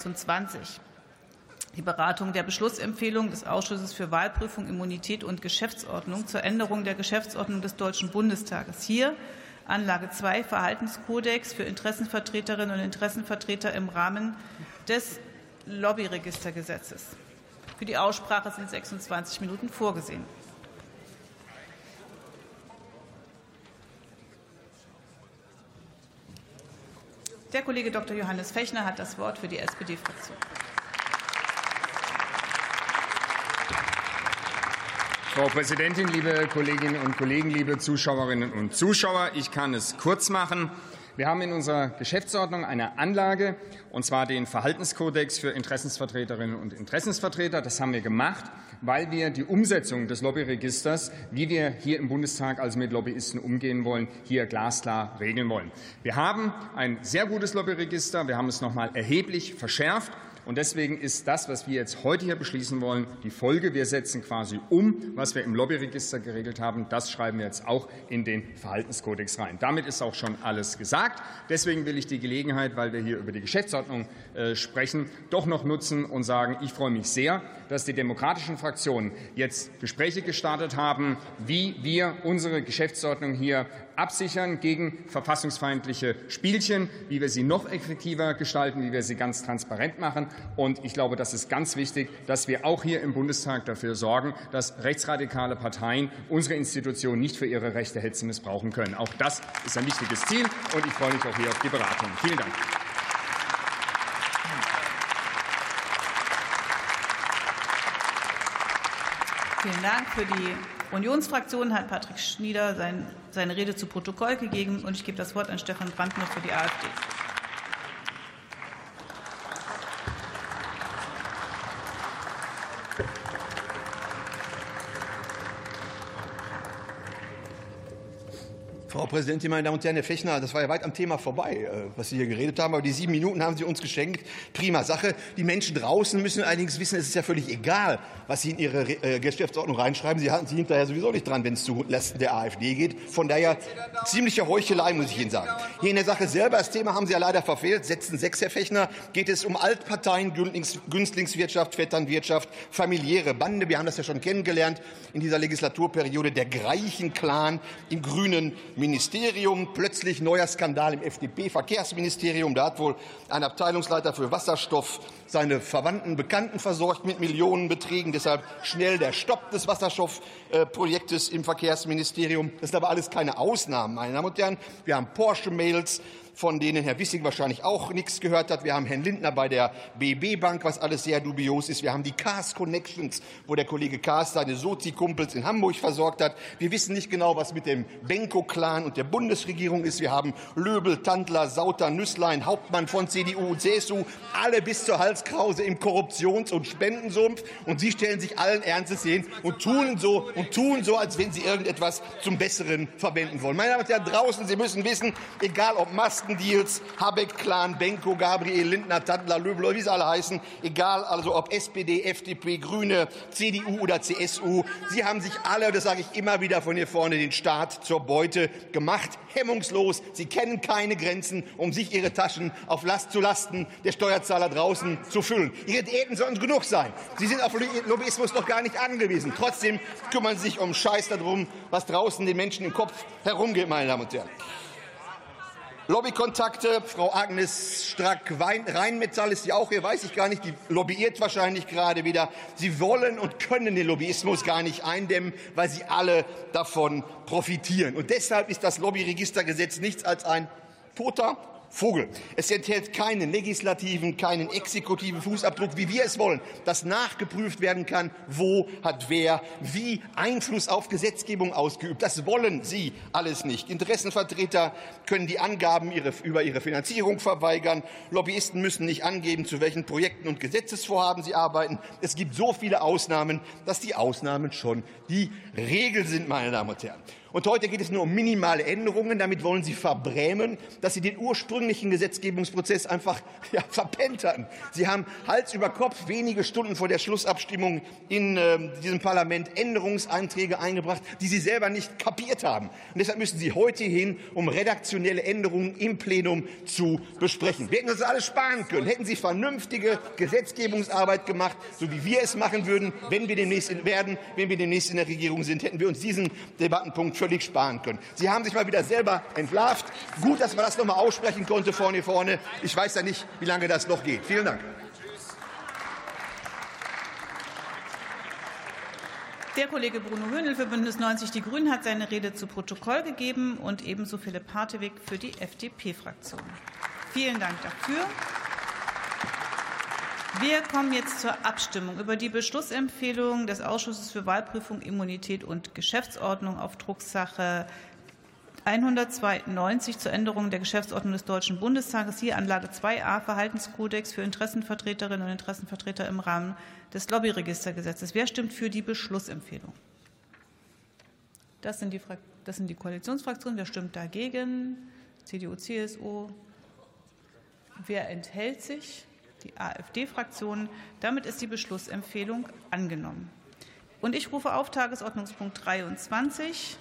26. Die Beratung der Beschlussempfehlung des Ausschusses für Wahlprüfung, Immunität und Geschäftsordnung zur Änderung der Geschäftsordnung des Deutschen Bundestages. Hier Anlage 2 Verhaltenskodex für Interessenvertreterinnen und Interessenvertreter im Rahmen des Lobbyregistergesetzes. Für die Aussprache sind 26 Minuten vorgesehen. Der Kollege Dr. Johannes Fechner hat das Wort für die SPD-Fraktion. Frau Präsidentin, liebe Kolleginnen und Kollegen, liebe Zuschauerinnen und Zuschauer! Ich kann es kurz machen. Wir haben in unserer Geschäftsordnung eine Anlage, und zwar den Verhaltenskodex für Interessensvertreterinnen und Interessensvertreter. Das haben wir gemacht, weil wir die Umsetzung des Lobbyregisters, wie wir hier im Bundestag also mit Lobbyisten umgehen wollen, hier glasklar regeln wollen. Wir haben ein sehr gutes Lobbyregister. Wir haben es noch mal erheblich verschärft. Und deswegen ist das, was wir jetzt heute hier beschließen wollen, die Folge. Wir setzen quasi um, was wir im Lobbyregister geregelt haben. Das schreiben wir jetzt auch in den Verhaltenskodex rein. Damit ist auch schon alles gesagt. Deswegen will ich die Gelegenheit, weil wir hier über die Geschäftsordnung äh, sprechen, doch noch nutzen und sagen, ich freue mich sehr, dass die demokratischen Fraktionen jetzt Gespräche gestartet haben, wie wir unsere Geschäftsordnung hier absichern gegen verfassungsfeindliche Spielchen, wie wir sie noch effektiver gestalten, wie wir sie ganz transparent machen. Und ich glaube, das ist ganz wichtig, dass wir auch hier im Bundestag dafür sorgen, dass rechtsradikale Parteien unsere Institutionen nicht für ihre rechte Hetze missbrauchen können. Auch das ist ein wichtiges Ziel, und ich freue mich auch hier auf die Beratung. Vielen Dank. Vielen Dank. Für die Unionsfraktion hat Patrick Schnieder sein, seine Rede zu Protokoll gegeben. Und ich gebe das Wort an Stefan Brandner für die AfD. Frau Präsidentin, meine Damen und Herren, Herr Fechner, das war ja weit am Thema vorbei, äh, was Sie hier geredet haben. Aber die sieben Minuten haben Sie uns geschenkt. Prima Sache. Die Menschen draußen müssen allerdings wissen, es ist ja völlig egal, was Sie in Ihre äh, Geschäftsordnung reinschreiben. Sie halten sich hinterher sowieso nicht dran, wenn es zu Lasten der AfD geht. Von daher ziemliche Heuchelei, muss ich Ihnen sagen. Hier in der Sache selber, das Thema haben Sie ja leider verfehlt. Setzen sechs, Herr Fechner, geht es um Altparteien, Günstlingswirtschaft, Vetternwirtschaft, familiäre Bande. Wir haben das ja schon kennengelernt in dieser Legislaturperiode. Der Greichen-Clan im grünen Ministerium. Plötzlich neuer Skandal im FDP-Verkehrsministerium. Da hat wohl ein Abteilungsleiter für Wasserstoff seine Verwandten, Bekannten versorgt mit Millionenbeträgen. Deshalb schnell der Stopp des Wasserstoffprojektes im Verkehrsministerium. Das sind aber alles keine Ausnahmen, meine Damen und Herren. Wir haben Porsche-Mails, von denen Herr Wissing wahrscheinlich auch nichts gehört hat. Wir haben Herrn Lindner bei der BB Bank, was alles sehr dubios ist. Wir haben die Cars Connections, wo der Kollege Cars seine Sozi-Kumpels in Hamburg versorgt hat. Wir wissen nicht genau, was mit dem Benko-Clan und der Bundesregierung ist. Wir haben Löbel, Tandler, Sauter, Nüsslein, Hauptmann von CDU und CSU, alle bis zur Halskrause im Korruptions- und Spendensumpf. Und Sie stellen sich allen Ernstes hin und tun so, und tun so, als wenn Sie irgendetwas zum Besseren verwenden wollen. Meine Damen und Herren, draußen, Sie müssen wissen, egal ob Masken, Deals, Habeck-Clan, Benko, Gabriel Lindner, Tadler, Löbel, wie sie alle heißen, egal also ob SPD, FDP, Grüne, CDU oder CSU, sie haben sich alle, das sage ich immer wieder von hier vorne, den Staat zur Beute gemacht, hemmungslos. Sie kennen keine Grenzen, um sich ihre Taschen auf Last zu Lasten der Steuerzahler draußen zu füllen. Ihre Diäten sollen genug sein. Sie sind auf Lobbyismus noch gar nicht angewiesen. Trotzdem kümmern Sie sich um Scheiß darum, was draußen den Menschen im Kopf herumgeht, meine Damen und Herren. Lobbykontakte. Frau Agnes Strack-Rheinmetall ist ja auch hier, weiß ich gar nicht. Die lobbyiert wahrscheinlich gerade wieder. Sie wollen und können den Lobbyismus gar nicht eindämmen, weil sie alle davon profitieren. Und deshalb ist das Lobbyregistergesetz nichts als ein toter Vogel. Es enthält keinen legislativen, keinen exekutiven Fußabdruck, wie wir es wollen, dass nachgeprüft werden kann, wo hat wer wie Einfluss auf Gesetzgebung ausgeübt. Das wollen Sie alles nicht. Interessenvertreter können die Angaben über ihre Finanzierung verweigern. Lobbyisten müssen nicht angeben, zu welchen Projekten und Gesetzesvorhaben sie arbeiten. Es gibt so viele Ausnahmen, dass die Ausnahmen schon die Regel sind, meine Damen und Herren. Und heute geht es nur um minimale Änderungen. Damit wollen Sie verbrämen, dass Sie den ursprünglichen Gesetzgebungsprozess einfach ja, verpennt hatten. Sie haben Hals über Kopf wenige Stunden vor der Schlussabstimmung in äh, diesem Parlament Änderungsanträge eingebracht, die Sie selber nicht kapiert haben. Und deshalb müssen Sie heute hin, um redaktionelle Änderungen im Plenum zu besprechen. Wir hätten uns alles sparen können. Hätten Sie vernünftige Gesetzgebungsarbeit gemacht, so wie wir es machen würden, wenn wir demnächst werden, wenn wir demnächst in der Regierung sind, hätten wir uns diesen Debattenpunkt völlig sparen können. Sie haben sich mal wieder selber entlarvt. Gut, dass man das noch mal aussprechen konnte vorne vorne. Ich weiß ja nicht, wie lange das noch geht. Vielen Dank. Der Kollege Bruno Höhnel für Bündnis 90 Die Grünen hat seine Rede zu Protokoll gegeben und ebenso Philipp Hartewig für die FDP-Fraktion. Vielen Dank dafür. Wir kommen jetzt zur Abstimmung über die Beschlussempfehlung des Ausschusses für Wahlprüfung, Immunität und Geschäftsordnung auf Drucksache 192 zur Änderung der Geschäftsordnung des Deutschen Bundestages, hier Anlage 2a Verhaltenskodex für Interessenvertreterinnen und Interessenvertreter im Rahmen des Lobbyregistergesetzes. Wer stimmt für die Beschlussempfehlung? Das sind die, das sind die Koalitionsfraktionen. Wer stimmt dagegen? CDU, CSU. Wer enthält sich? die AfD-Fraktion. Damit ist die Beschlussempfehlung angenommen. Und ich rufe auf Tagesordnungspunkt 23,